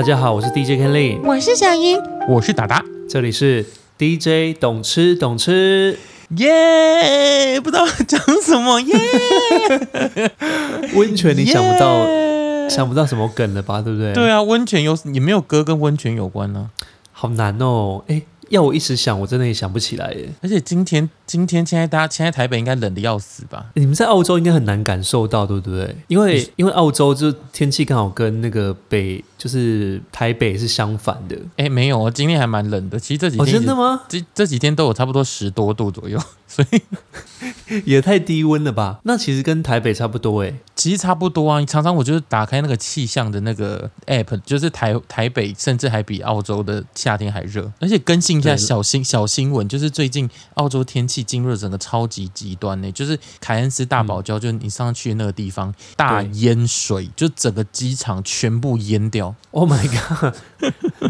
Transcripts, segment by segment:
大家好，我是 DJ Kenley，我是小英，我是达达，这里是 DJ 懂吃懂吃，耶！不知道讲什么耶。温泉你想不到耶想不到什么梗了吧？对不对？对，啊，温泉有也没有歌跟温泉有关呢、好难哦。哎，要我一时想，我真的也想不起来耶。而且今天今天现在大家现在台北应该冷的要死吧？你们在澳洲应该很难感受到，对不对？因为因为澳洲就天气刚好跟那个北就是台北是相反的。哎，没有哦，今天还蛮冷的。其实这几哦，天、真的？吗？这这几天都有差不多十多度左右，所以 也太低温了吧？那其实跟台北差不多哎。其实差不多啊。常常我就是打开那个气象的那个 app，就是台台北甚至还比澳洲的夏天还热。而且更新一下小新小新闻，就是最近澳洲天气进入了整个超级极端呢、就是凯恩斯大堡礁，就是你上去的那个地方大淹水，就整个机场全部淹掉。Oh my god！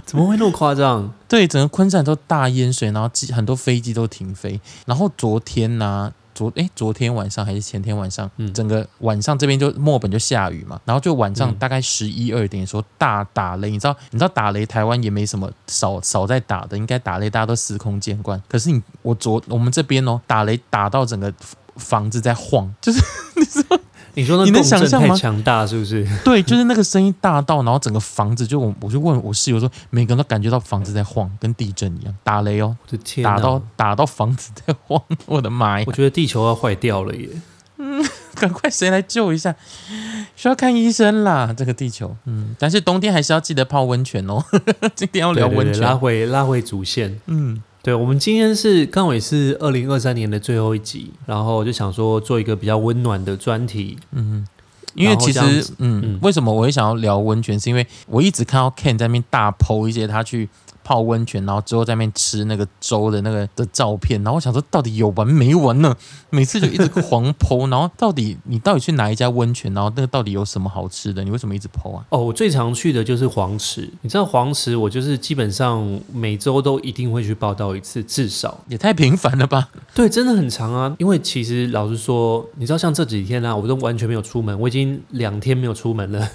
怎么会那么夸张？对，整个昆山都大淹水，然后机很多飞机都停飞。然后昨天呢、昨哎，昨天晚上还是前天晚上，嗯整个晚上这边就墨尔本就下雨嘛，然后就晚上嗯大概十一二点的时候大打雷，你知道你知道打雷台湾也没什么少少在打的，应该打雷大家都司空见惯。可是你我昨我们这边哦打雷打到整个房子在晃，就是 你说那你能共振太想象吗强大是不是？对，就是那个声音大到，然后整个房子就我我就问我室友说，每个人都感觉到房子在晃，跟地震一样，打雷哦。我的天哪！打到打到房子在晃，我的妈呀我！觉得地球要坏掉了耶！嗯赶快谁来救一下？需要看医生啦，这个地球。嗯，但是冬天还是要记得泡温泉哦。今天要聊温泉，拉回拉回主线。嗯，对，我们今天是刚好也是二零二三年的最后一集，然后我就想说做一个比较温暖的专题。嗯因为其实嗯，嗯为什么我会想要聊温泉？是因为我一直看到 Ken 在那边大剖一些他去泡温泉，然后之后在那边吃那个粥的那个的照片，然后我想说到底有完没完呢？每次就一直狂剖，然后到底你到底去哪一家温泉，然后那个到底有什么好吃的？你为什么一直剖啊？哦，我最常去的就是黄池。你知道黄池，我就是基本上每周都一定会去报道一次，至少。也太频繁了吧？对，真的很长啊。因为其实老实说，你知道像这几天啊，我都完全没有出门，我已经两天没有出门了。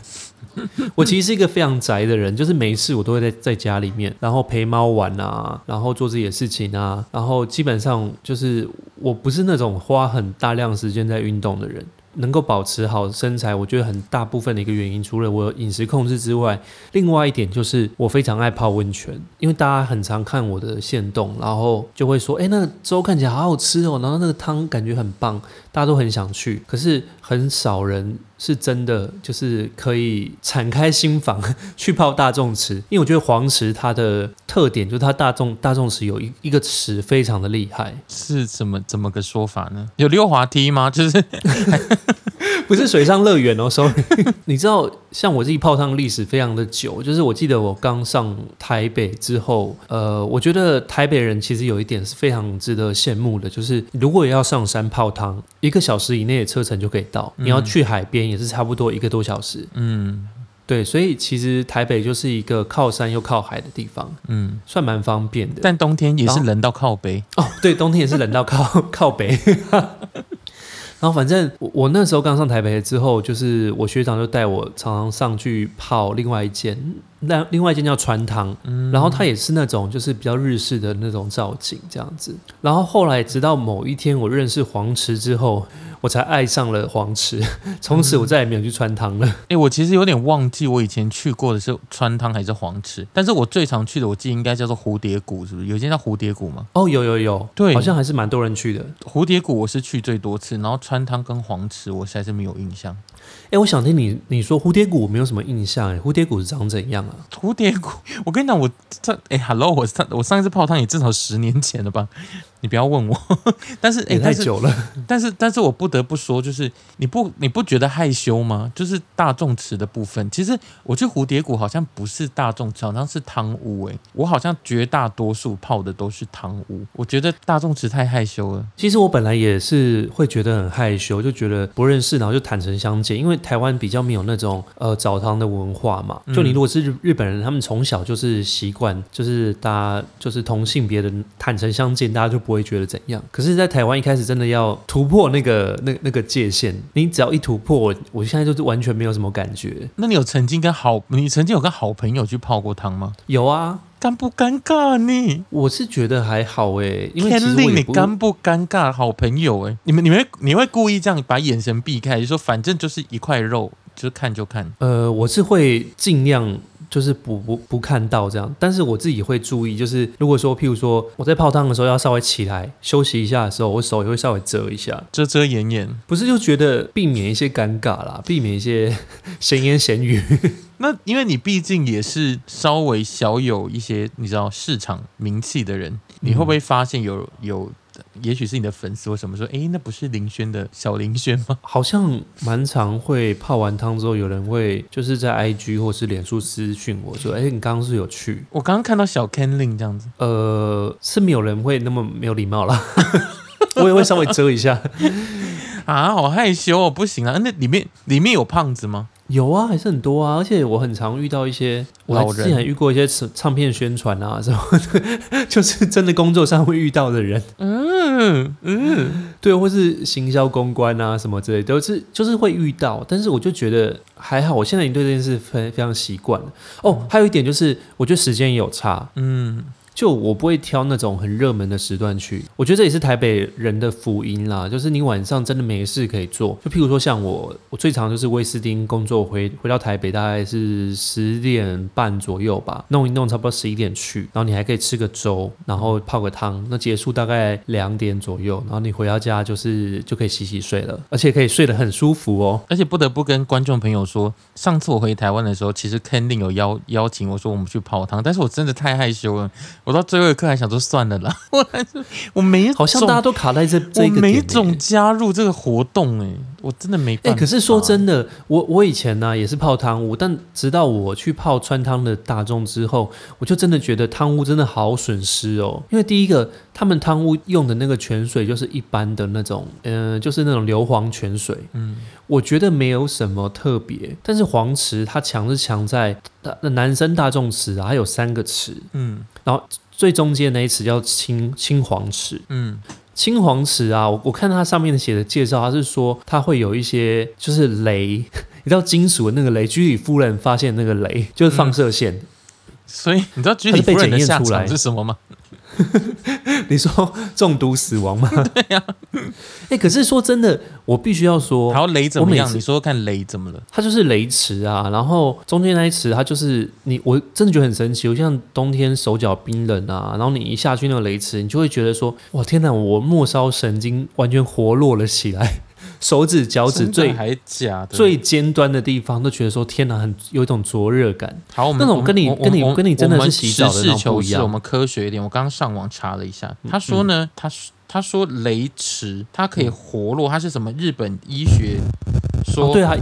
我其实是一个非常宅的人，就是没事我都会在在家里面，然后陪猫玩啊，然后做自己的事情啊，然后基本上就是我不是那种花很大量时间在运动的人。能够保持好身材，我觉得很大部分的一个原因，除了我饮食控制之外，另外一点就是我非常爱泡温泉，因为大家很常看我的线动，然后就会说，哎，那个粥看起来好好吃哦，然后那个汤感觉很棒，大家都很想去，可是很少人是真的就是可以敞开心房 去泡大众池，因为我觉得黄池它的特点就是它大众大众池有一一个池非常的厉害，是怎么怎么个说法呢？有溜滑梯吗？就是 不是水上乐园哦，sorry。你知道，像我自己泡汤历史非常的久，就是我记得我刚上台北之后，呃，我觉得台北人其实有一点是非常值得羡慕的，就是如果要上山泡汤，一个小时以内的车程就可以到，你要去海边也是差不多一个多小时。嗯对，所以其实台北就是一个靠山又靠海的地方，嗯，算蛮方便的。但冬天也是冷到靠北。哦，对，冬天也是冷到靠 靠北。然后反正我我那时候刚上台北之后，就是我学长就带我常常上去泡另外一间，那另外一间叫川汤，然后它也是那种就是比较日式的那种造景这样子。然后后来直到某一天我认识黄池之后，我才爱上了黄池，从此我再也没有去川汤了。哎、我其实有点忘记我以前去过的是川汤还是黄池，但是我最常去的，我记得应该叫做蝴蝶谷，是不是？有一间叫蝴蝶谷吗？哦，有有有，对好像还是蛮多人去的。蝴蝶谷我是去最多次，然后川汤跟黄池我实在是没有印象。哎，我想听你你说蝴蝶谷，我没有什么印象哎，蝴蝶谷是长怎样啊？蝴蝶谷，我跟你讲，我这哎，hello，我上我上一次泡汤也至少十年前了吧？你不要问我，但是哎，也太久了。但是但是我不得不说，就是你不你不觉得害羞吗？就是大众池的部分，其实我去蝴蝶谷好像不是大众池，好像是汤屋哎、我好像绝大多数泡的都是汤屋，我觉得大众池太害羞了。其实我本来也是会觉得很害羞，就觉得不认识，然后就坦诚相见。因为台湾比较没有那种呃澡堂的文化嘛。就你如果是日日本人，他们从小就是习惯，就是大家就是同性别的坦诚相见，大家就不会觉得怎样。可是，在台湾一开始真的要突破那个那那个界限，你只要一突破，我我现在就是完全没有什么感觉。那你有曾经跟好，你曾经有跟好朋友去泡过汤吗？有啊，尴不尴尬你？我是觉得还好诶，因为令你尴不尴尬？好朋友哎、你们你们你会故意这样把眼神避开，就说反正就是一块肉，就是看就看。呃，我是会尽量就是不不不看到这样，但是我自己会注意，就是如果说譬如说我在泡汤的时候要稍微起来休息一下的时候，我手也会稍微遮一下，遮遮掩掩。不是就觉得避免一些尴尬啦，避免一些 闲言闲语。那因为你毕竟也是稍微小有一些你知道市场名气的人，你会不会发现有有，也许是你的粉丝或什么说，诶，那不是林轩的小林轩吗？好像蛮常会泡完汤之后，有人会就是在 IG 或是脸书私讯我说：“哎、你刚刚是有去我刚刚看到小 Ken Lin 这样子，？”呃，是没有人会那么没有礼貌啦，我也会稍微遮一下。啊，好害羞哦，不行啊！那里面里面有胖子吗？有啊，还是很多啊，而且我很常遇到一些，老人。之前还遇过一些唱唱片宣传啊什么的，就是真的工作上会遇到的人，嗯嗯，对，或是行销公关啊什么之类的，都是就是会遇到，但是我就觉得还好，我现在已经对这件事非非常习惯了。哦，还有一点就是，我觉得时间也有差，嗯，就我不会挑那种很热门的时段去，我觉得这也是台北人的福音啦。就是你晚上真的没事可以做，就譬如说像我，我最常就是威斯汀工作回回到台北大概是十点半左右吧，弄一弄差不多十一点去，然后你还可以吃个粥，然后泡个汤，那结束大概两点左右，然后你回到家就是就可以洗洗睡了，而且可以睡得很舒服哦。而且不得不跟观众朋友说，上次我回台湾的时候，其实 Ken Lin 有邀邀请我说我们去泡汤，但是我真的太害羞了，我到最后一刻还想说算了啦，我还是我没好像大家都卡在这这我没一个点、欸。种加入这个活动哎、我真的没哎、办法。可是说真的，我我以前呢、也是泡汤屋，但直到我去泡川汤的大众之后，我就真的觉得汤屋真的好损失哦。因为第一个，他们汤屋用的那个泉水就是一般的那种，嗯、就是那种硫磺泉水，嗯，我觉得没有什么特别。但是黄池它强是强在大男生大众池啊，它有三个池，嗯然后最中间那一池叫青青黄池，嗯青黄池啊，我我看它上面写的介绍，它是说它会有一些就是雷，你知道金属的那个雷，居里夫人发现那个雷就是放射线。所以你知道居里夫人的下场是什么吗？你说中毒死亡吗？对呀、哎、可是说真的，我必须要说，然后雷怎么样？你说说看雷怎么了？它就是雷池啊，然后中间那一池，它就是你，我真的觉得很神奇。我像冬天手脚冰冷啊，然后你一下去那个雷池，你就会觉得说，哇天哪，我末梢神经完全活络了起来，手指、脚趾最还假的？最尖端的地方都觉得说天哪，很有一种灼热感。好，我们那种跟你跟你跟你真的是洗澡的那种不一样嗯求是我们科学一点。我刚刚上网查了一下，他说呢，他说他说雷池它可以活络，它是什么日本医学说哦，对啊，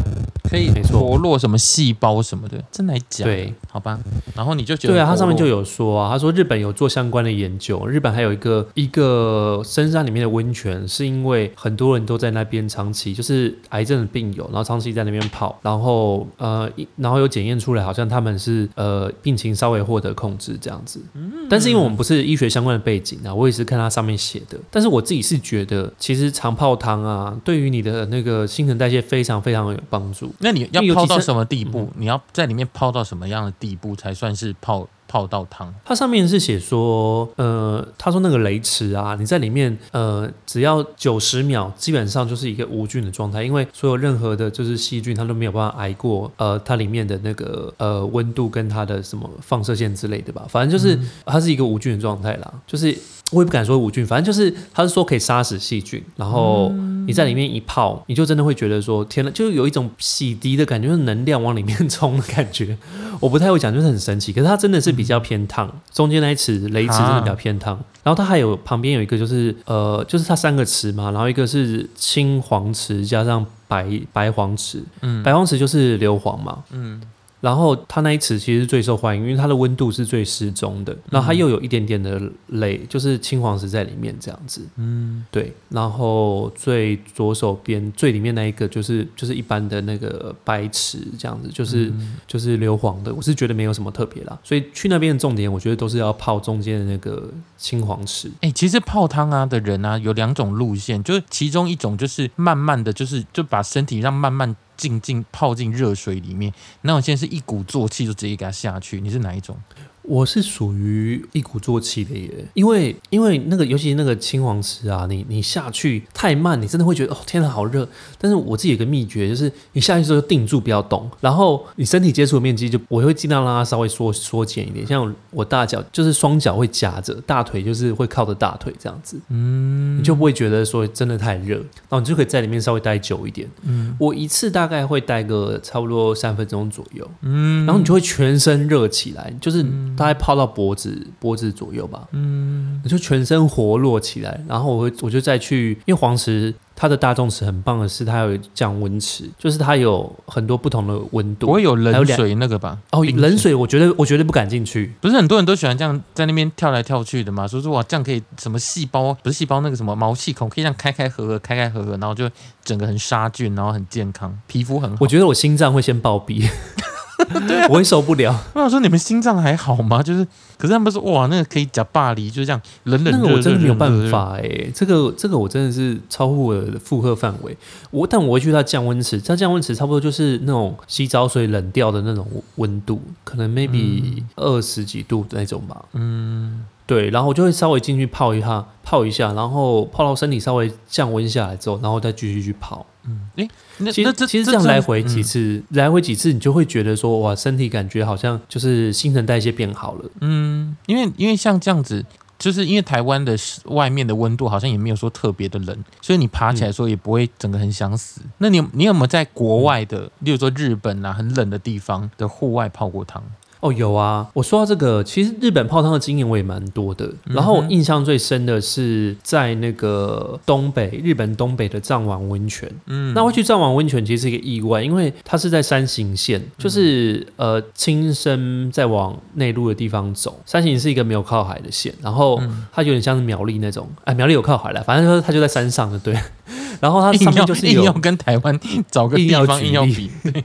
可以没错活络什么细胞什么的，真的还假的？对好吧。然后你就觉得对啊，它上面就有有说啊，他说日本有做相关的研究，日本还有一个一个深山里面的温泉，是因为很多人都在那边长期就是癌症的病友，然后长期在那边泡，然后呃，然后有检验出来，好像他们是呃病情稍微获得控制这样子。嗯但是因为我们不是医学相关的背景啊，我也是看它上面写的。但是我自己是觉得，其实长泡汤啊，对于你的那个新陈代谢非常非常有帮助。那你要泡到什么地步？你要在里面泡到什么样的地步才算是泡泡到汤？它上面是写说，呃，他说那个雷池啊，你在里面，呃，只要九十秒，基本上就是一个无菌的状态，因为所有任何的就是细菌，它都没有办法挨过，呃，它里面的那个呃温度跟它的什么放射线之类的吧，反正就是、它是一个无菌的状态啦，就是。我也不敢说无菌，反正就是他是说可以杀死细菌，然后你在里面一泡，你就真的会觉得说天呐，就有一种洗涤的感觉，就是能量往里面 冲的感觉。我不太会讲，就是很神奇。可是它真的是比较偏烫，中间那一池雷池真的比较偏烫。然后它还有旁边有一个就是呃，就是它三个池嘛，然后一个是青黄池加上白白黄池，嗯白黄池就是硫磺嘛，嗯然后它那一池其实是最受欢迎，因为它的温度是最适中的，然后它又有一点点的泪，就是青黄石在里面这样子。嗯，对，然后最左手边最里面那一个就是就是一般的那个白池这样子，就是、就是硫磺的，我是觉得没有什么特别啦。所以去那边的重点，我觉得都是要泡中间的那个青黄池。哎、其实泡汤啊的人啊有两种路线，就是其中一种就是慢慢的就是就把身体让慢慢浸进泡进热水里面，那种现在是一鼓作气就直接给它下去，你是哪一种？我是属于一鼓作气的耶，因为因为那个尤其那个青黄池啊，你你下去太慢，你真的会觉得哦天哪好热。但是我自己有个秘诀，就是你下去之后定住不要动，然后你身体接触的面积就我会尽量让它稍微缩缩减一点，像我大脚就是双脚会夹着，大腿就是会靠着大腿这样子，嗯，你就不会觉得说真的太热，然后你就可以在里面稍微待久一点。嗯我一次大概会待个差不多三分钟左右。嗯然后你就会全身热起来，就是大概泡到脖子脖子左右吧，嗯你就全身活络起来。然后我会我就再去，因为黄石它的大众池很棒的是它有降温池，就是它有很多不同的温度。不会有冷水那个吧？哦，冷水我觉得我绝对不敢进去。不是很多人都喜欢这样在那边跳来跳去的嘛？说说哇，这样可以什么细胞不是细胞那个什么毛细孔可以这样开开合合开开合合，然后就整个很杀菌，然后很健康，皮肤很好。我觉得我心脏会先暴毙，我会受不了。我想说你们心脏还好吗？就是，可是他们说哇，那个可以假巴黎，就这样冷冷热热那个我真的没有办。法哎、这个这个我真的是超乎我的负荷范围。我但我会去它降温池，它降温池差不多就是那种洗澡水冷掉的那种温度，可能 maybe 二十几度的那种吧。嗯，对，然后我就会稍微进去泡一下，泡一下，然后泡到身体稍微降温下来之后，然后再继续去泡。那其实其实这样来回几嗯次，来回几次，你就会觉得说，哇，身体感觉好像就是新陈代谢变好了。嗯，因为因为像这样子，就是因为台湾的室外面的温度好像也没有说特别的冷，所以你爬起来的时候也不会整个很想死。那你你有没有在国外的，例如说日本啊，很冷的地方的户外泡过汤？哦，有啊。我说到这个，其实日本泡汤的经验我也蛮多的。然后我印象最深的是在那个东北，日本东北的藏王温泉。嗯，那会去藏王温泉其实是一个意外，因为它是在山形县，就是呃轻生在往内陆的地方走。山形是一个没有靠海的县，然后嗯它有点像是苗栗那种，哎，苗栗有靠海了，反正说它就在山上的，对。然后它上面就是有硬要跟台湾找个地方硬要比，对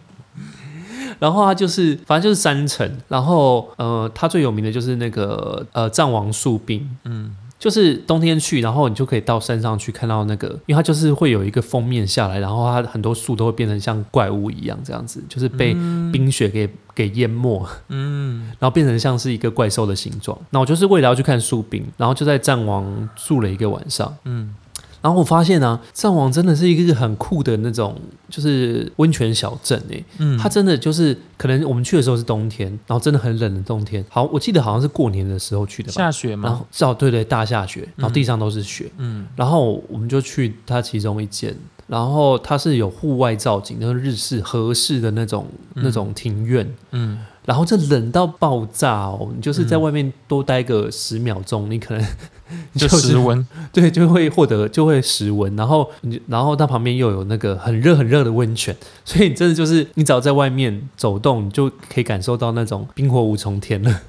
然后它就是，反正就是山城。然后呃，它最有名的就是那个呃藏王树冰，嗯就是冬天去，然后你就可以到山上去看到那个，因为它就是会有一个封面下来，然后它很多树都会变成像怪物一样这样子，就是被冰雪给给淹没，嗯然后变成像是一个怪兽的形状。那我就是为了要去看树冰，然后就在藏王住了一个晚上。嗯然后我发现啊，藏王真的是一个很酷的那种，就是温泉小镇诶、嗯，它真的就是可能我们去的时候是冬天，然后真的很冷的冬天。好，我记得好像是过年的时候去的吧。下雪吗？然后哦，对对，大下雪，然后地上都是雪。嗯然后我们就去它其中一间，然后它是有户外造景，就是日式合适的那种、那种庭院。嗯，然后这冷到爆炸哦！你就是在外面多待个十秒钟，你可能 就是室温，对，就会获得就会失温，然后你然后它旁边又有那个很热很热的温泉，所以你真的就是你只要在外面走动，你就可以感受到那种冰火五重天了。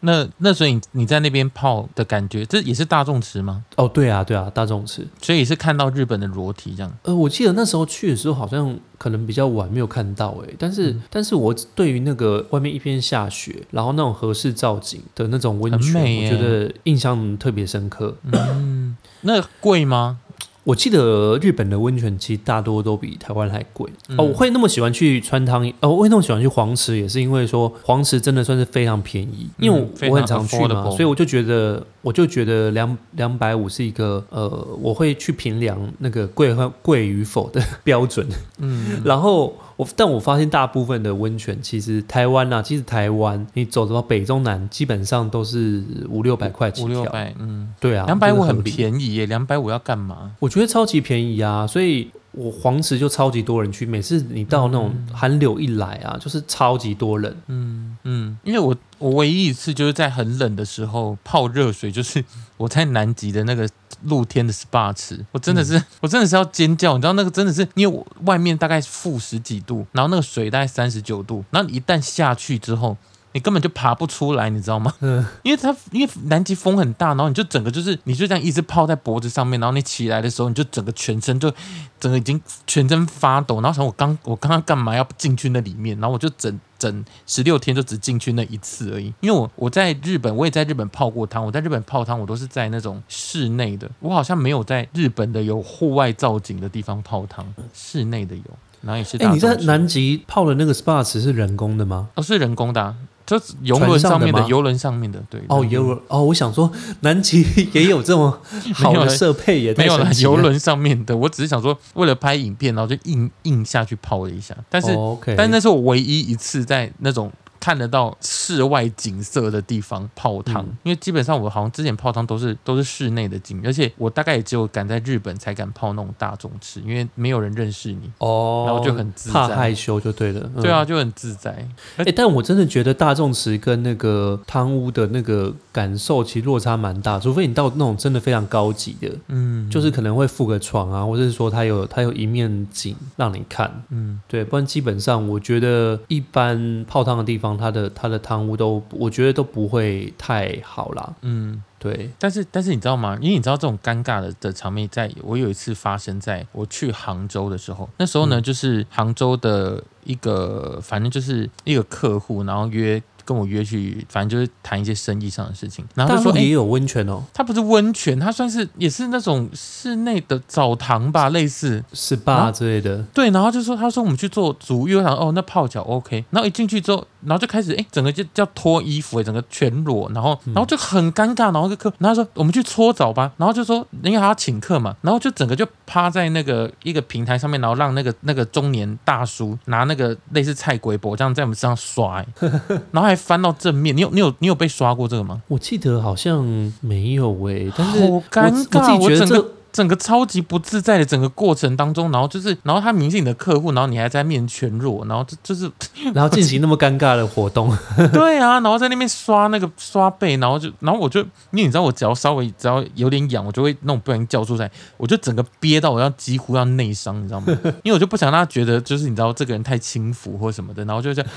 那那所以你你在那边泡的感觉，这也是大众池吗？哦，对啊，对啊，大众池。所以也是看到日本的裸体这样。呃，我记得那时候去的时候好像可能比较晚，没有看到诶。但是、嗯但是我对于那个外面一片下雪，然后那种合适造景的那种温泉，我觉得印象特别深刻。嗯，那贵吗？我记得日本的温泉其实大多都比台湾还贵、嗯哦。我会那么喜欢去川汤，哦，我会那么喜欢去黄池，也是因为说黄池真的算是非常便宜，因为我,、嗯非常我很常去嘛，所以我就觉得我就觉得两两百五是一个呃，我会去评量那个贵和贵与否的标准。嗯，然后我，但我发现大部分的温泉其实台湾啊，其实台湾你走到北中南，基本上都是五六百块起跳。五六百，嗯，对啊，两百五很便宜耶，两百五要干嘛？我觉得超级便宜啊，所以我黄池就超级多人去。每次你到那种寒流一来啊，就是超级多人。嗯嗯，因为我我唯一一次就是在很冷的时候泡热水，就是我在南极的那个露天的 SPA 池，我真的嗯是、我真的是要尖叫，你知道那个真的是，因为我外面大概负十几度，然后那个水大概三十九度，然后你一旦下去之后。你根本就爬不出来，你知道吗？嗯，因为它因为南极风很大，然后你就整个就是你就这样一直泡在脖子上面，然后你起来的时候，你就整个全身就整个已经全身发抖，然后想我刚我刚刚干嘛要进去那里面，然后我就整整十六天就只进去那一次而已。因为我我在日本我也在日本泡过汤，我在日本泡汤我都是在那种室内的，我好像没有在日本的有户外造景的地方泡汤，室内的有，然后也是哎、你在南极泡的那个 SPA 池是人工的吗？哦是人工的、啊，就游轮上面的游轮上面的对。哦，游轮哦，我想说南极 也有这么好的设备也，没有啦，太神奇游轮上面的，我只是想说，为了拍影片，然后就硬硬下去泡了一下。但是，但那是我唯一一次在那种看得到室外景色的地方泡汤，嗯。因为基本上我好像之前泡汤都是都是室内的景，而且我大概也只有敢在日本才敢泡那种大众池，因为没有人认识你，哦，然后就很自在。怕害羞就对了。嗯。对啊，，就很自在。哎、但我真的觉得大众池跟那个汤屋的那个感受其实落差蛮大，除非你到那种真的非常高级的，嗯，就是可能会附个床啊，或者是说它有它有一面景让你看，嗯。对，不然基本上我觉得一般泡汤的地方，它的它的汤屋都我觉得都不会太好啦。嗯。对，但是但是你知道吗？因为你知道这种尴尬的的场面在，我有一次发生在我去杭州的时候，那时候呢，嗯就是杭州的一个，反正就是一个客户，然后约跟我约去，反正就是谈一些生意上的事情，然后就说，也有温泉哦它不是温泉，它算是也是那种室内的澡堂吧，类似。，SPA 之类的。对，然后就说他说我们去做足浴，我想哦那泡脚 OK，然后一进去之后，然后就开始哎整个就叫脱衣服，整个全裸，然后然后就很尴尬，然后个客，然后说我们去搓澡吧，然后就说因为他要请客嘛，然后就整个就趴在那个一个平台上面，然后让那个 那个中年大叔拿那个类似菜龟脖这样在我们身上刷、哎 然后还翻到正面，你有你有你有被刷过这个吗？我记得好像没有诶、但是好我尴尬，我自己觉得整个超级不自在的整个过程当中，然后就是，然后他明明是你的客户，然后你还在面前全裸，然后就就是 然后进行那么尴尬的活动，对啊，然后在那边刷那个刷背，然后就，然后我就，因为你知道我只要稍微只要有点痒，我就会那种不小心叫出来，我就整个憋到我要几乎要内伤，你知道吗？因为我就不想让他觉得就是你知道这个人太轻浮或什么的，然后就这样，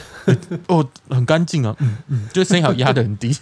哦，很干净啊，嗯嗯，就声音好压得很低。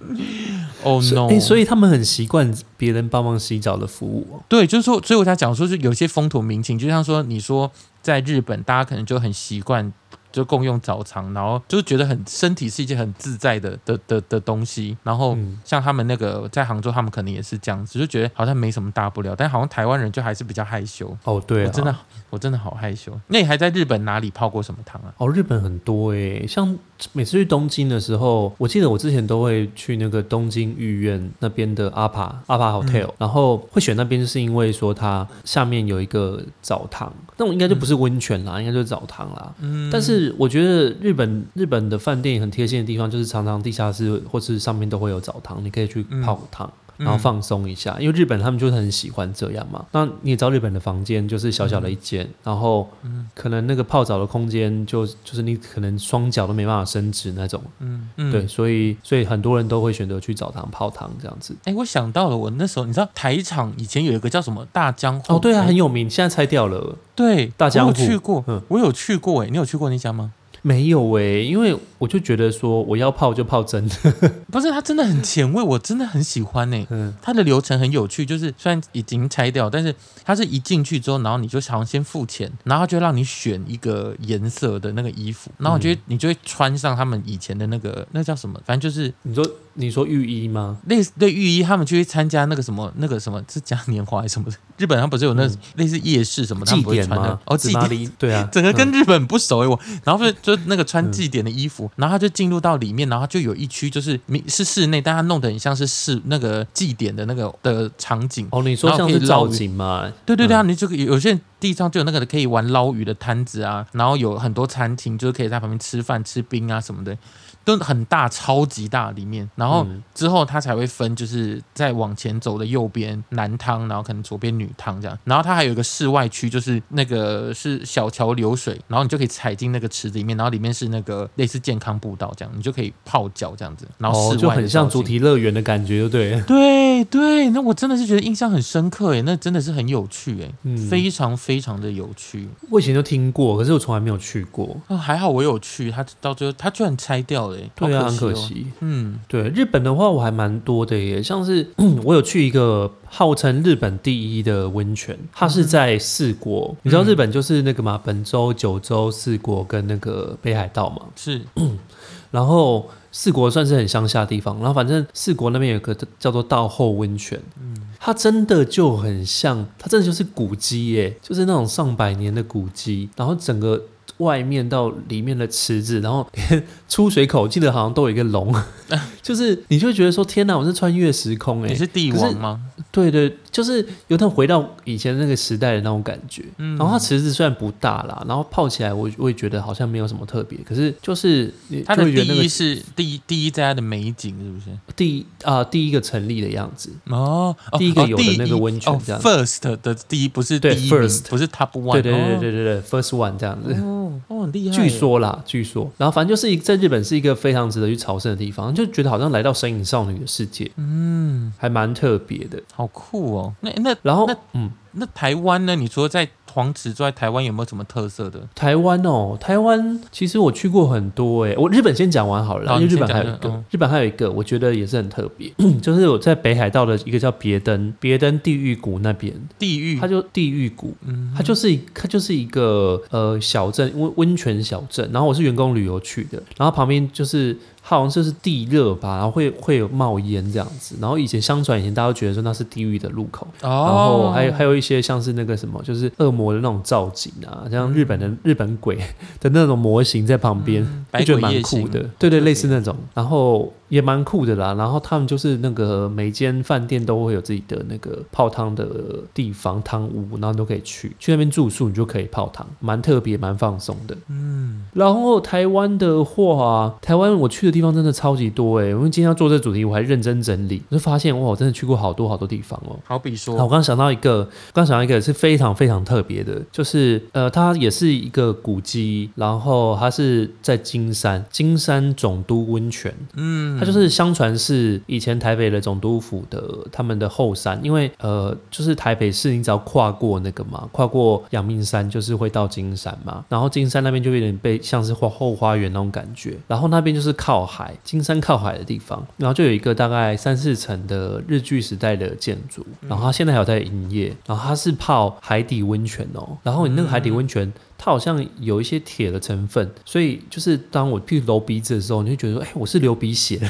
哦 no！哎、所以他们很习惯别人帮忙洗澡的服务哦。对，就是说，所以我才讲说，是有些风土民情，就像说，你说在日本，大家可能就很习惯就共用澡堂，然后就是觉得很身体是一件很自在的的的的东西。然后嗯像他们那个在杭州，他们可能也是这样子，就觉得好像没什么大不了，但好像台湾人就还是比较害羞。哦，对啊，我真的我真的好害羞。那你还在日本哪里泡过什么汤啊？哦，日本很多诶，像每次去东京的时候，我记得我之前都会去那个东京御苑那边的阿帕阿帕 hotel，、然后会选那边就是因为说它下面有一个澡堂，那种应该就不是温泉啦，应该就是澡堂啦。嗯但是我觉得日本日本的饭店很贴心的地方，就是常常地下室或是上面都会有澡堂，你可以去泡汤。然后放松一下，因为日本他们就是很喜欢这样嘛。那你也知道，日本的房间就是小小的一间，然后可能那个泡澡的空间就就是你可能双脚都没办法伸直那种，嗯嗯对，所以所以很多人都会选择去澡堂泡汤这样子。哎，我想到了，我那时候你知道台场以前有一个叫什么大江户哦，对啊，很有名，现在拆掉了。对大江户有去过，嗯我有去过哎，你有去过那家吗？没有诶、因为我就觉得说我要泡就泡真的，不是，它真的很前卫，我真的很喜欢呢、嗯，它的流程很有趣，就是虽然已经拆掉，但是它是一进去之后，然后你就好像先付钱，然后就让你选一个颜色的那个衣服，然后我觉得、你就会穿上他们以前的那个那叫什么，反正就是你说你说浴衣吗？类似对浴衣，他们去参加那个什么那个什么是嘉年华还是什么的，日本上不是有那类似夜市什么，他们祭典不会穿的吗？哦，祭典。对啊，整个跟嗯日本不熟诶、我，然后就就那个穿祭典的衣服，然后他就进入到里面，然后就有一区就是明是室内，但他弄得很像是室那个祭典的那个的场景。哦，你说像是造景嘛？对对对啊，你这个有有些地上就有那个可以玩捞鱼的摊子啊，然后有很多餐厅就是可以在旁边吃饭吃冰啊什么的。都很大，超级大里面，然后嗯。之后它才会分，就是再往前走的右边男汤，然后可能左边女汤这样，然后它还有一个室外区，就是那个是小桥流水，然后你就可以踩进那个池子里面，然后里面是那个类似健康步道这样，你就可以泡脚这样子，然后哦，室外的就很像主题乐园的感觉，就对了。对？对，那我真的是觉得印象很深刻诶，那真的是很有趣诶，嗯。非常非常的有趣。我以前就听过，可是我从来没有去过。啊，还好我有去，他到最后他居然拆掉了对啊，很可哦。可惜。嗯，对日本的话，我还蛮多的耶，像是 我有去一个号称日本第一的温泉，它是在四国。你知道日本就是那个嘛，本州、九州、四国跟那个北海道嘛。是 然后四国算是很乡下的地方，然后反正四国那边有个叫做道后温泉，嗯它真的就很像，它真的就是古迹耶，就是那种上百年的古迹，然后整个。外面到里面的池子，然后 连出水口，记得好像都有一个龙，就是你就会觉得说天哪，我是穿越时空哎你！是帝王吗？对对，就是有种回到以前那个时代的那种感觉。嗯然后它池子虽然不大啦，然后泡起来我我也觉得好像没有什么特别，可是就是它的第就会觉得那个一是第一第一在它的美景是不是？第一啊、第一个成立的样子。哦，哦第一个有的那个温泉这样，first 的第一不是第对 first 不是 top one，对对对哦对对对，first one 这样子。哦，哦，很厉害。据，说啦，据说，然后反正就是一在日本是一个非常值得去朝圣的地方，就觉得好像来到神隐少女的世界，嗯，还蛮特别的。好酷哦。那那然后那，嗯，那台湾呢？你除了在黄池之外，台湾有没有什么特色的？台湾哦，台湾其实我去过很多诶，我日本先讲完好了啦，好因为日本还有一个，嗯。日本还有一个，我觉得也是很特别，就是我在北海道的一个叫别登别登地狱谷那边，地狱。它，就地狱谷，嗯，它就是一它就是一个呃小镇温温泉小镇，然后我是员工旅游去的，然后旁边就是它好像就是地热吧，然后会会有冒烟这样子，然后以前相传以前大家都觉得说那是地狱的入口，哦，然后还有还有一些像是那个什么，就是恶魔的那种造景啊，像日本的日本鬼的那种模型在旁边，嗯。就觉得蛮酷的。对对，类似那种，然后也蛮酷的啦。然后他们就是那个每间饭店都会有自己的那个泡汤的地方汤屋，然后你都可以去去那边住宿，你就可以泡汤，蛮特别，蛮放松的。嗯，然后台湾的话，台湾我去的地方真的超级多诶。我们今天要做这主题，我还认真整理，我就发现哇，我真的去过好多好多地方哦。好比说啊，我刚刚想到一个，刚想到一个是非常非常特别的，就是呃，它也是一个古迹，然后它是在金山，金山总督温泉，嗯，它就是相传是以前台北的总督府的他们的后山，因为呃，就是台北市你只要跨过那个嘛，跨过阳明山就是会到金山嘛，然后金山那边就有点被像是花后花园那种感觉，然后那边就是靠海，金山靠海的地方，然后就有一个大概三四层的日据时代的建筑，然后它现在还有在营业，然后它是泡海底温泉哦，然后你那个海底温泉。它好像有一些铁的成分，所以就是当我去揉鼻子的时候，你会觉得说，哎、我是流鼻血，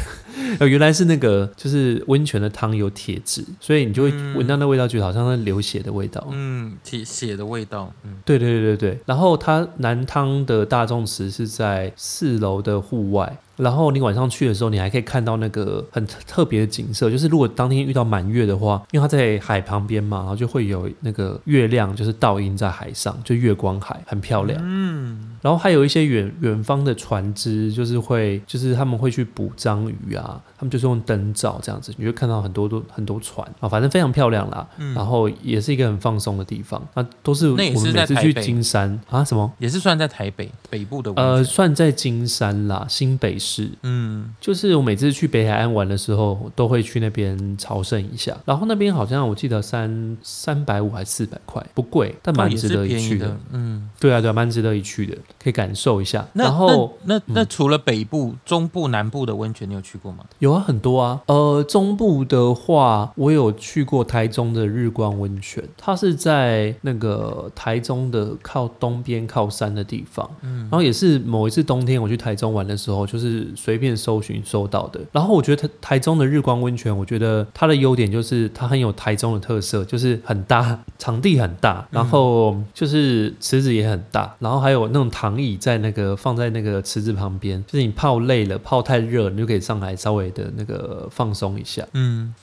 呃，原来是那个就是温泉的汤有铁质，所以你就会闻到那味道，觉得好像在流血的味道。嗯，铁血的味道，嗯，对对对对对，然后它南汤的大众池是在四楼的户外，然后你晚上去的时候，你还可以看到那个很特特别的景色，就是如果当天遇到满月的话，因为它在海旁边嘛，然后就会有那个月亮就是倒映在海上，就月光海，很漂亮。嗯，然后还有一些远远方的船只，就是会，就是他们会去捕章鱼啊，他们就是用灯照这样子，你会看到很多多很多船啊，反正非常漂亮啦。嗯然后也是一个很放松的地方，那都是我们每次去金山啊什么。也是算在台北北部的呃，算在金山啦，新北市。嗯，就是我每次去北海岸玩的时候，都会去那边朝圣一下。然后那边好像我记得三三百五还是四百块，不贵，但蛮值得一去的。，嗯。对啊，对啊，蛮值得一去的，可以感受一下。那然后那那那除了北部、中部、南部的温泉，你有去过吗？有啊，很多啊。呃，中部的话，我有去过台中的日光温泉，它是在那个台中的靠东边靠山的地方。嗯然后也是某一次冬天我去台中玩的时候，就是随便搜寻搜到的。然后我觉得台台中的日光温泉，我觉得它的优点就是它很有台中的特色，就是很大，场地很大，然后就是池子也很大，然后还有那种躺椅在那个放在那个池子旁边，就是你泡累了、泡太热，你就可以上来稍微的那个放松一下。嗯，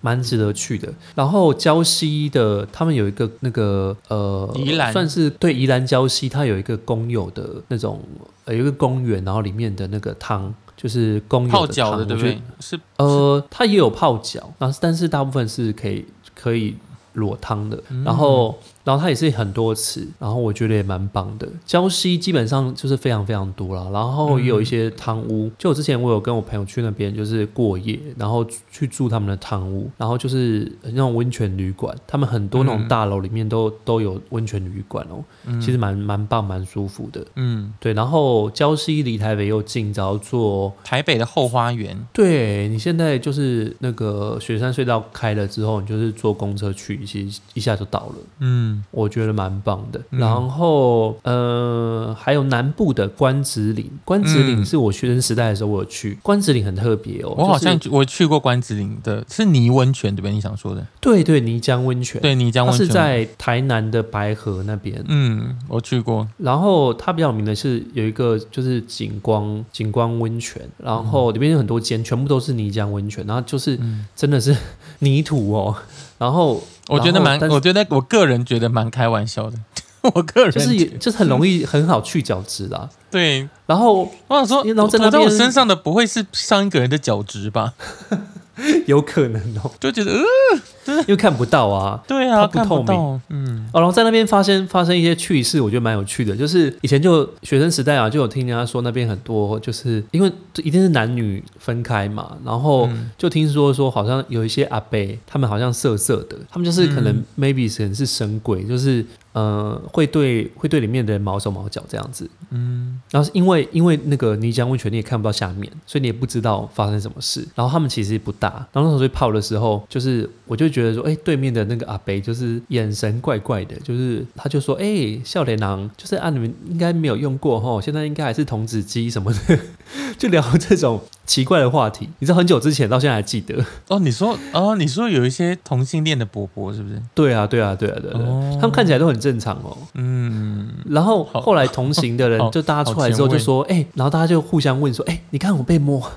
蛮值得去的。然后礁溪的他们有一个那个呃，宜兰算是对宜兰礁溪，它有一个公有的那种呃有一个公园，然后里面的那个汤。就是公有泡脚的，汤对不？对是呃，它也有泡脚，然后但是大部分是可以可以裸汤的，然后然后它也是很多池，然后我觉得也蛮棒的。礁溪基本上就是非常非常多了，然后也有一些汤屋。就我之前我有跟我朋友去那边就是过夜，然后去住他们的汤屋，然后就是那种温泉旅馆，他们很多那种嗯大楼里面都都有温泉旅馆哦，嗯其实蛮蛮棒蛮舒服的。嗯，对，然后礁溪离台北又近，只要坐台北的后花园，对你现在就是那个雪山隧道开了之后，你就是坐公车去，其实一下就到了，嗯我觉得蛮棒的。嗯。然后呃，还有南部的关子岭，关子岭嗯。是我学生时代的时候我有去，关子岭很特别哦，我好像就是我去过关子岭的，是泥温泉对不对？你想说的？对对泥浆温泉，对，泥浆它温泉。是在台南的白河那边。嗯，我去过，然后它比较有名的是有一个就是景光景光温泉，然后里面有很多间，全部都是泥浆温泉，然后就是嗯，真的是 泥土哦，然后我觉得蛮，我觉得我个人觉得蛮开玩笑的，我个人就是也就是很容易很好去角质啦。对。然后我想说，然后在我身上的不会是上一个人的角质吧？有可能哦，就觉得呃，因为看不到啊。对啊，不透明，嗯哦，然后在那边发生发生一些趣事，我觉得蛮有趣的。就是以前就学生时代啊，就有听人家说那边很多，就是因为一定是男女分开嘛，然后嗯就听说说好像有一些阿伯，他们好像色色的，他们就是可能嗯 maybe 可能是神鬼，就是呃会对会对里面的人毛手毛脚这样子。嗯然后是因为因为那个泥浆温泉你也看不到下面，所以你也不知道发生什么事。然后他们其实也不大，然后那时候去泡的时候，就是我就觉得说，哎，对面的那个阿北就是眼神怪怪的，就是他就说，哎，笑脸郎，就是啊，你们应该没有用过哈，现在应该还是童子鸡什么的，就聊这种奇怪的话题。你知道很久之前到现在还记得？哦，你说哦，你说有一些同性恋的伯伯是不是？对啊，对啊，对啊，对啊，他们看起来都很正常哦。嗯，然后后来同行的人就大家出来之后就说，哎、然后大家就互相问说，哎、你看我被摸，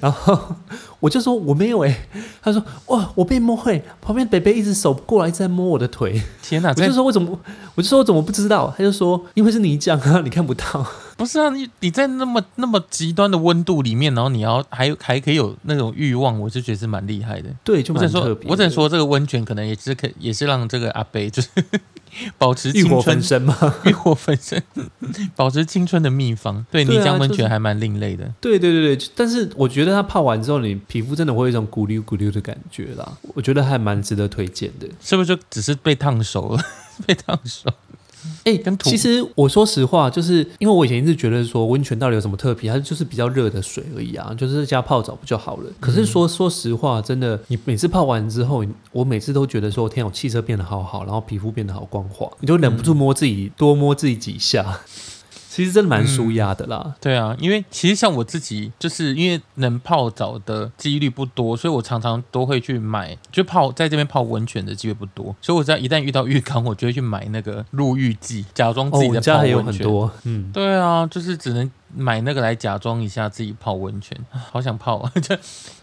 然后我就说我没有哎、他说哇我被摸哎、旁边北北一直手过来一直在摸我的腿，天哪，我就说我怎么，我就说我怎么不知道，他就说因为是泥浆啊，你看不到，不是啊，你你在那么那么极端的温度里面，然后你要还还可以有那种欲望，我就觉得是蛮厉害的。对，就我只能说我只能说这个温泉可能也是可也是让这个阿贝就是保持欲火青春焚身嘛，欲火焚身，保持青春的秘方。对，泥浆温泉还蛮另类的。对对对对，但是我觉得它泡完之后，你皮肤真的会有一种咕溜咕溜的感觉啦，我觉得还蛮值得推荐的。是不是就只是被烫熟了？被烫熟，哎、跟土其实我说实话，就是因为我以前一直觉得说温泉到底有什么特别，它就是比较热的水而已啊，就是加泡澡不就好了。可是说说实话，真的，你每次泡完之后，我每次都觉得说，天啊，我气色变得好好，然后皮肤变得好光滑，你就忍不住摸自己，多摸自己几下。其实真的蛮舒压的啦。对啊，因为其实像我自己，就是因为能泡澡的几率不多，所以我常常都会去买，就泡在这边泡温泉的机会不多，所以我只要一旦遇到浴缸，我就会去买那个入浴剂，假装自己在们家还有泡温泉。很多，嗯，对啊，就是只能买那个来假装一下自己泡温泉，好想泡啊！就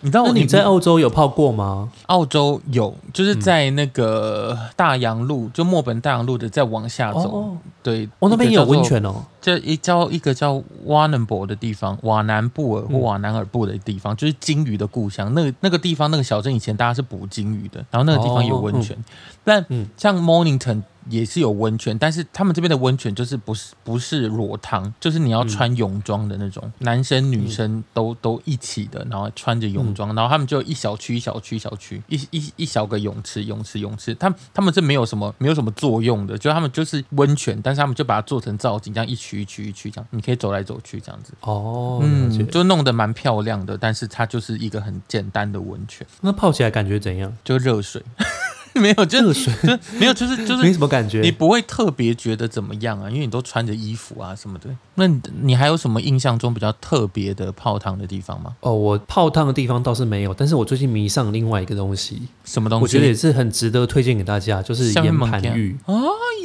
你知道你在澳洲有泡过吗？澳洲有，就是在那个大洋路，就墨本大洋路的再往下走，哦，对，哦，那边也有温泉哦。这一叫一个叫瓦南博的地方，瓦南布尔或嗯瓦南尔布的地方，就是鲸鱼的故乡。那个那个地方那个小镇以前大家是捕鲸鱼的，然后那个地方有温泉。但嗯像 Mornington 也是有温泉，但是他们这边的温泉就是不是不是裸汤，就是你要穿泳装的那种，男生女生都、都一起的，然后穿着泳装，然后他们就一小区一小区一小区一一一小个泳池泳池泳池，他们他们这没有什么没有什么作用的，就他们就是温泉，但是他们就把它做成造景，这样一区一区一区这样，你可以走来走去这样子。哦，嗯，就弄得蛮漂亮的，但是它就是一个很简单的温泉，那泡起来感觉怎样？就热水，没有，就热水就没有，就是就是没什么感觉。你不会特别觉得怎么样啊，因为你都穿着衣服啊什么的。那你你还有什么印象中比较特别的泡汤的地方吗？哦，我泡汤的地方倒是没有，但是我最近迷上另外一个东西，什么东西？我觉得也是很值得推荐给大家，就是岩盘浴。啊，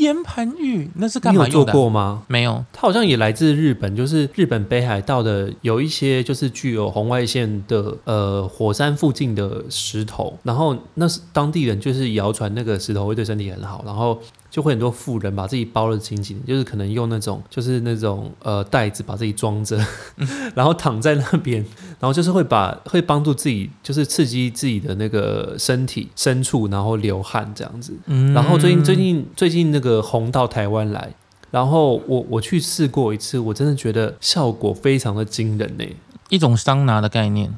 岩盘浴那是干你有做嘛用的啊？过吗？没有，它好像也来自日本，就是日本北海道的有一些就是具有红外线的呃火山附近的石头，然后那是当地人就是谣传那个石头会对身体很好，然后就会很多富人把自己包的紧紧的，就是可能用那种就是那种呃袋子把自己装着，然后躺在那边，然后就是会把会帮助自己就是刺激自己的那个身体深处，然后流汗这样子。嗯然后最近最近最近那个红到台湾来，然后我我去试过一次，我真的觉得效果非常的惊人呢。一种桑拿的概念，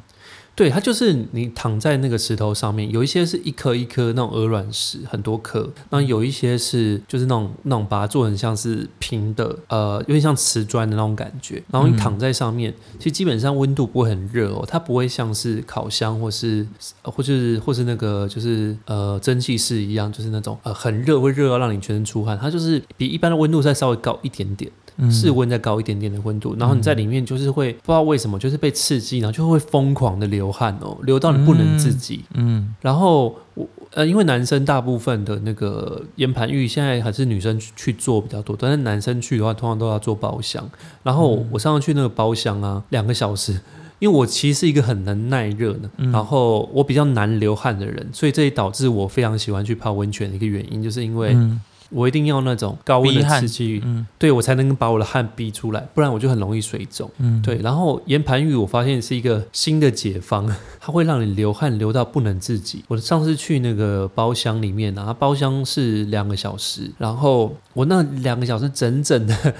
对，它就是你躺在那个石头上面，有一些是一颗一颗那种鹅卵石，很多颗，那有一些是就是那种那种把它做成像是平的，呃，有点像瓷砖的那种感觉。然后你嗯躺在上面，其实基本上温度不会很热哦，它不会像是烤箱或是呃或是或是那个就是呃蒸汽室一样，就是那种呃很热会热到让你全身出汗，它就是比一般的温度再稍微高一点点。嗯室温再高一点点的温度，然后你在里面就是会不知道为什么，就是被刺激，然后就会疯狂的流汗哦，流到你不能自己。嗯然后我呃，因为男生大部分的那个岩盘浴现在还是女生去去做比较多，但是男生去的话，通常都要做包厢。然后我上次去那个包厢啊，两个小时。因为我其实是一个很能耐热的，嗯然后我比较难流汗的人，所以这也导致我非常喜欢去泡温泉的一个原因，就是因为嗯我一定要那种高温的刺激，嗯对我才能把我的汗逼出来，不然我就很容易水肿。嗯，对，然后岩盘浴我发现是一个新的解方，它会让你流汗流到不能自己。我上次去那个包厢里面啊，它包厢是两个小时，然后我那两个小时整整的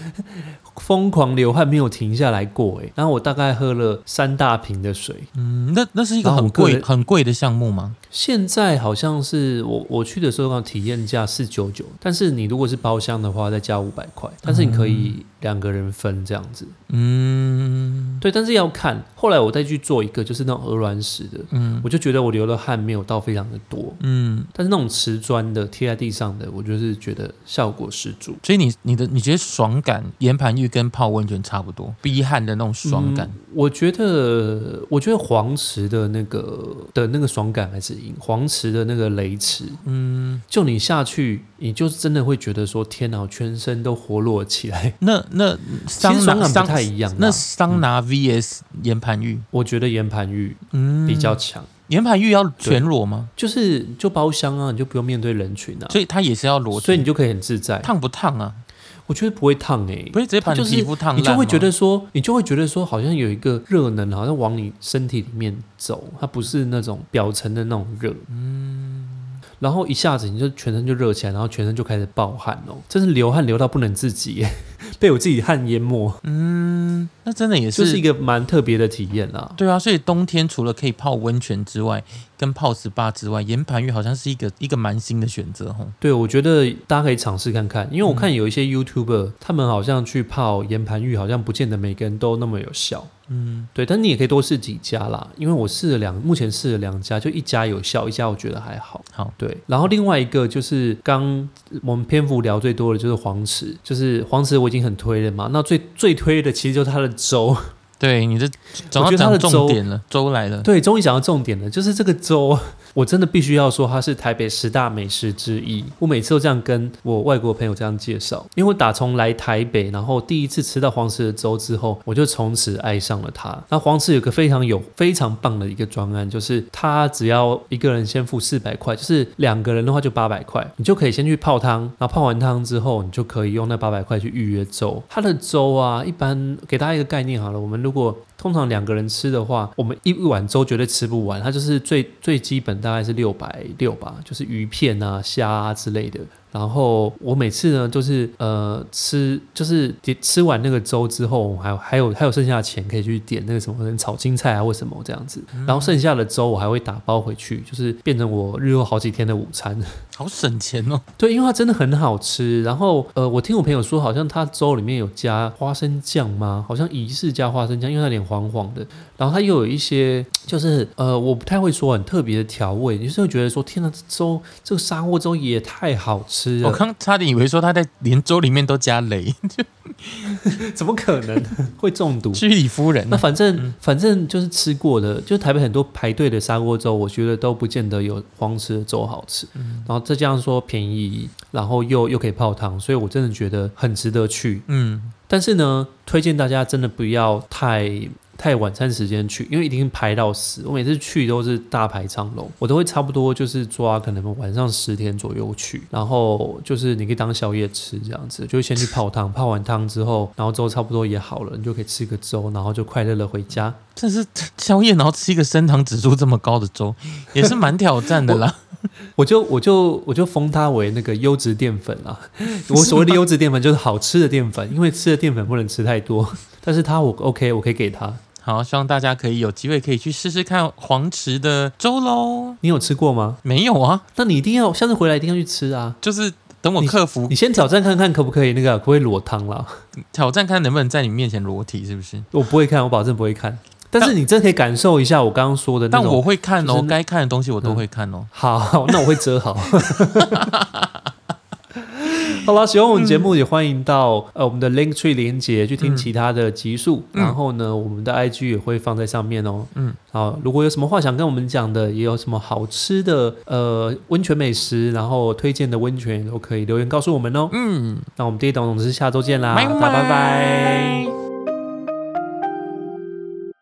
疯狂流汗，没有停下来过哎。然后我大概喝了三大瓶的水，嗯，那那是一个很贵很贵的项目吗？现在好像是我我去的时候，体验价四九九，但是你如果是包厢的话，再加五百块，但是你可以两个人分这样子。嗯对，但是要看。后来我再去做一个，就是那种鹅卵石的，嗯我就觉得我流的汗没有到非常的多，嗯，但是那种瓷砖的贴在地上的，我就是觉得效果十足。所以你你的你觉得爽感，岩盘浴跟泡温泉差不多，逼汗的那种爽感。嗯我觉得，我觉得黄池的那个的那个爽感还是赢黄池的那个雷池，嗯，就你下去，你就真的会觉得说，天哪，全身都活络起来。那那 桑拿桑不太一样，那桑拿 VS 岩盘浴，我觉得岩盘浴嗯，比较强，岩盘浴要全裸吗？就是就包厢啊，你就不用面对人群啊，所以它也是要裸，所以你就可以很自在。烫不烫啊？我觉得不会烫诶、不会直接把就是皮肤烫你就会觉得说，你就会觉得说，好像有一个热能，好像往你身体里面走，它不是那种表层的那种热，嗯，然后一下子你就全身就热起来，然后全身就开始暴汗哦，真是流汗流到不能自己耶，被我自己汗淹没，嗯，那真的也是就是一个蛮特别的体验啦。对啊，所以冬天除了可以泡温泉之外，跟泡 SPA 之外，岩盘浴好像是一个一个蛮新的选择哈。对，我觉得大家可以尝试看看，因为我嗯看有一些 YouTuber，、他们好像去泡岩盘浴，好像不见得每个人都那么有效。嗯，对，但你也可以多试几家啦，因为我试了两，目前试了两家，就一家有效，一家我觉得还好。好，对，然后另外一个就是刚我们篇幅聊最多的就是黄池，就是黄池我已经很推了嘛，那最最推的其实就是它的粥。对，你这总要我觉得它的讲粥重点了，粥来了。对，终于讲到重点了，就是这个粥，我真的必须要说它是台北十大美食之一。我每次都这样跟我外国朋友这样介绍，因为我打从来台北，然后第一次吃到黄池的粥之后，我就从此爱上了它。那黄池有个非常有非常棒的一个专案，就是它只要一个人先付四百块，就是两个人的话就八百块，你就可以先去泡汤，然后泡完汤之后，你就可以用那八百块去预约粥。它的粥啊，一般给大家一个概念好了，我们如果通常两个人吃的话，我们一碗粥绝对吃不完，它就是最最基本大概是六百六吧，就是鱼片啊、虾啊之类的。然后我每次呢，就是呃吃，就是点吃完那个粥之后，还有还有还有剩下的钱可以去点那个什么炒青菜啊，或什么这样子。然后剩下的粥我还会打包回去，就是变成我日后好几天的午餐。好省钱哦。对，因为它真的很好吃。然后呃，我听我朋友说，好像它粥里面有加花生酱吗？好像疑似加花生酱，因为它有点黄黄的。然后它又有一些就是呃，我不太会说很特别的调味，你就是会觉得说，天哪，这粥这个砂锅粥也太好吃了。我刚差点以为说他在连粥里面都加雷，怎么可能会中毒？居里夫人那。反正、反正就是吃过的，就台北很多排队的砂锅粥，我觉得都不见得有黄池的粥好吃。然后再加上说便宜，然后又又可以泡汤，所以我真的觉得很值得去。嗯，但是呢，推荐大家真的不要太太晚餐时间去，因为一定排到死。我每次去都是大排长龙，我都会差不多就是抓可能晚上十点左右去，然后就是你可以当宵夜吃这样子，就先去泡汤，泡完汤之后，然后粥差不多也好了，你就可以吃个粥，然后就快乐的回家。这是宵夜，然后吃一个升糖指数这么高的粥，也是蛮挑战的啦。我就我就我就封它为那个优质淀粉啊！我所谓的优质淀粉就是好吃的淀粉，因为吃的淀粉不能吃太多。但是它我 OK，我可以给它。好，希望大家可以有机会可以去试试看黄池的粥喽。你有吃过吗？没有啊，那你一定要下次回来一定要去吃啊！就是等我克服你先挑战看看可不可以那个可不可以裸汤啦？挑战，看能不能在你面前裸体，是不是？我不会看，我保证不会看。但是你真可以感受一下我刚刚说的那种。但我会看哦，就是该看的东西我都会看哦。好，那我会遮好。好了，喜欢我们节目也欢迎到呃我们的 Link Tree 连接去听其他的集数，嗯然后呢，我们的 IG 也会放在上面哦。嗯，好，如果有什么话想跟我们讲的，也有什么好吃的呃温泉美食，然后推荐的温泉都可以留言告诉我们哦。嗯，那我们第一档总是下周见啦，拜大家拜拜。